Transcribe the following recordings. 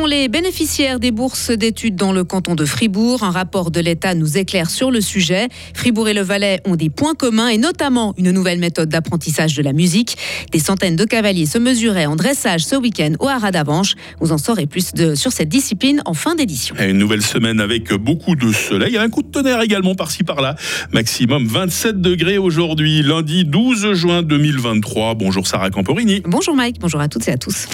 les bénéficiaires des bourses d'études dans le canton de Fribourg, un rapport de l'État nous éclaire sur le sujet. Fribourg et le Valais ont des points communs et notamment une nouvelle méthode d'apprentissage de la musique. Des centaines de cavaliers se mesuraient en dressage ce week-end au Haras d'Avanche. Vous en saurez plus de, sur cette discipline en fin d'édition. Une nouvelle semaine avec beaucoup de soleil, un coup de tonnerre également par-ci par-là. Maximum 27 degrés aujourd'hui, lundi 12 juin 2023. Bonjour Sarah Camporini. Bonjour Mike, bonjour à toutes et à tous.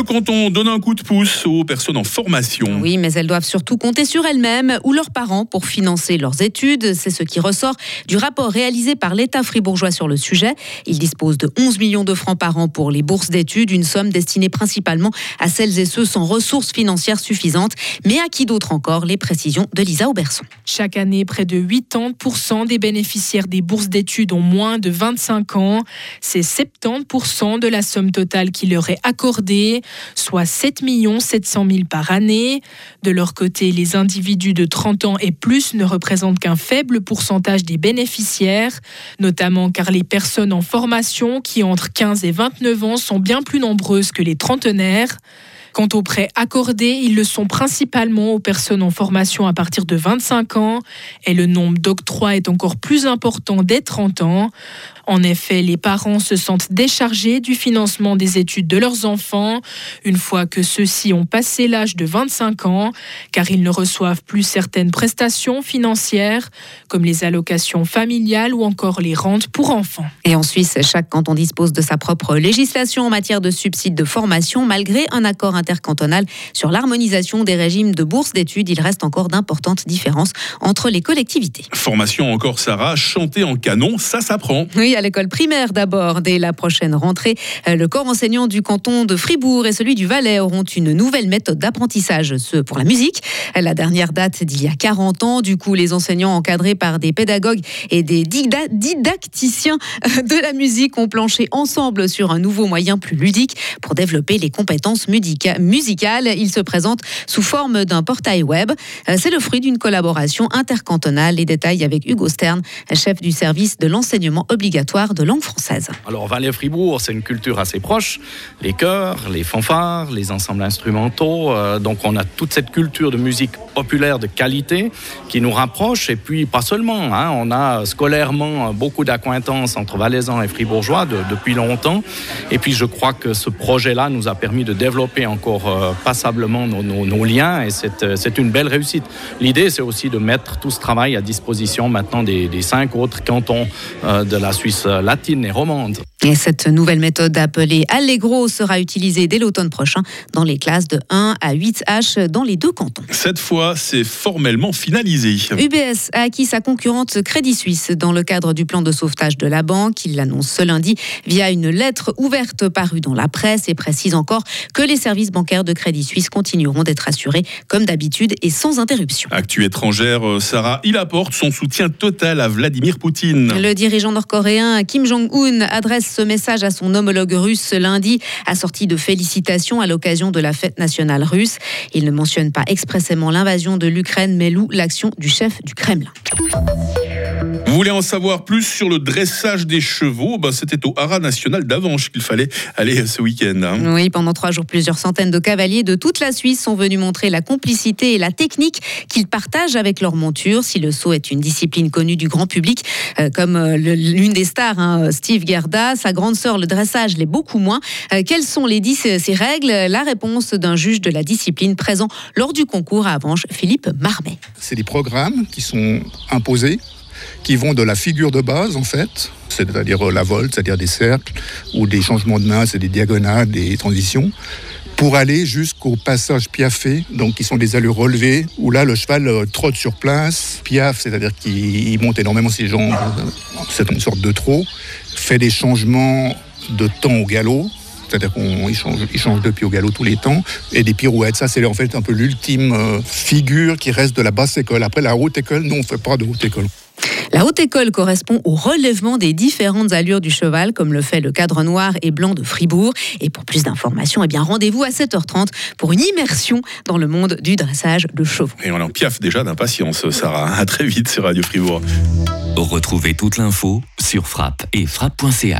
Le canton donne un coup de pouce aux personnes en formation. Oui, mais elles doivent surtout compter sur elles-mêmes ou leurs parents pour financer leurs études. C'est ce qui ressort du rapport réalisé par l'État fribourgeois sur le sujet. Il dispose de 11 millions de francs par an pour les bourses d'études, une somme destinée principalement à celles et ceux sans ressources financières suffisantes. Mais à qui d'autre encore Les précisions de Lisa Auberson. Chaque année, près de 80% des bénéficiaires des bourses d'études ont moins de 25 ans. C'est 70% de la somme totale qui leur est accordée soit 7 700 000 par année. De leur côté, les individus de 30 ans et plus ne représentent qu'un faible pourcentage des bénéficiaires, notamment car les personnes en formation qui entre 15 et 29 ans sont bien plus nombreuses que les trentenaires. Quant aux prêts accordés, ils le sont principalement aux personnes en formation à partir de 25 ans et le nombre d'octrois est encore plus important dès 30 ans. En effet, les parents se sentent déchargés du financement des études de leurs enfants une fois que ceux-ci ont passé l'âge de 25 ans, car ils ne reçoivent plus certaines prestations financières, comme les allocations familiales ou encore les rentes pour enfants. Et en Suisse, chaque canton dispose de sa propre législation en matière de subsides de formation, malgré un accord intercantonal sur l'harmonisation des régimes de bourses d'études. Il reste encore d'importantes différences entre les collectivités. Formation encore, Sarah, chanter en canon, ça s'apprend. Oui, à l'école primaire d'abord. Dès la prochaine rentrée, euh, le corps enseignant du canton de Fribourg et celui du Valais auront une nouvelle méthode d'apprentissage, ce pour la musique. La dernière date d'il y a 40 ans. Du coup, les enseignants encadrés par des pédagogues et des didacticiens euh, de la musique ont planché ensemble sur un nouveau moyen plus ludique pour développer les compétences musicales. Il se présente sous forme d'un portail web. Euh, c'est le fruit d'une collaboration intercantonale. Les détails avec Hugo Stern, chef du service de l'enseignement obligatoire de langue française. Alors Valais-Fribourg, c'est une culture assez proche. Les chœurs, les fanfares, les ensembles instrumentaux. Euh, donc on a toute cette culture de musique populaire de qualité qui nous rapproche. Et puis pas seulement, hein, on a scolairement beaucoup d'acquaintances entre Valaisans et Fribourgeois depuis longtemps. Et puis je crois que ce projet-là nous a permis de développer encore euh, passablement nos, liens et euh, c'est une belle réussite. L'idée, c'est aussi de mettre tout ce travail à disposition maintenant des, des cinq autres cantons de la Suisse latine et romande. Et cette nouvelle méthode appelée Allegro sera utilisée dès l'automne prochain dans les classes de 1 à 8H dans les deux cantons. Cette fois, c'est formellement finalisé. UBS a acquis sa concurrente Crédit Suisse dans le cadre du plan de sauvetage de la banque. Il l'annonce ce lundi via une lettre ouverte parue dans la presse et précise encore que les services bancaires de Crédit Suisse continueront d'être assurés comme d'habitude et sans interruption. Actu étrangère, euh, Sarah, il apporte son soutien total à Vladimir Poutine. Le dirigeant nord-coréen Kim Jong-un adresse ce message à son homologue russe ce lundi, assorti de félicitations à l'occasion de la fête nationale russe. Il ne mentionne pas expressément l'invasion de l'Ukraine, mais loue l'action du chef du Kremlin. Vous voulez en savoir plus sur le dressage des chevaux? Bah, C'était au Haras national d'Avanche qu'il fallait aller ce week-end. Hein. Oui, pendant trois jours, plusieurs centaines de cavaliers de toute la Suisse sont venus montrer la complicité et la technique qu'ils partagent avec leur monture. Si le saut est une discipline connue du grand public, euh, comme euh, l'une des stars, hein, Steve Gerda, sa grande sœur, le dressage l'est beaucoup moins. Euh, quelles sont les dix, ces règles? La réponse d'un juge de la discipline présent lors du concours à Avanche, Philippe Marmet. C'est des programmes qui sont imposés qui vont de la figure de base, en fait, c'est-à-dire euh, la volte, c'est-à-dire des cercles, ou des changements de main, c'est des diagonales, des transitions, pour aller jusqu'au passage piaffé, donc qui sont des allures relevées, où là le cheval euh, trotte sur place, piaffe, c'est-à-dire qu'il monte énormément ses jambes, euh, c'est une sorte de trot, fait des changements de temps au galop, c'est-à-dire qu'il change, il change de pied au galop tous les temps, et des pirouettes. Ça, c'est en fait un peu l'ultime figure qui reste de la basse école. Après, la haute école, non, on ne fait pas de haute école. La haute école correspond au relèvement des différentes allures du cheval, comme le fait le cadre noir et blanc de Fribourg. Et pour plus d'informations, eh bien rendez-vous à 7h30 pour une immersion dans le monde du dressage de chevaux. Et on en piaffe déjà d'impatience, Sarah. À très vite sur Radio Fribourg. Retrouvez toute l'info sur frappe et frappe.ch.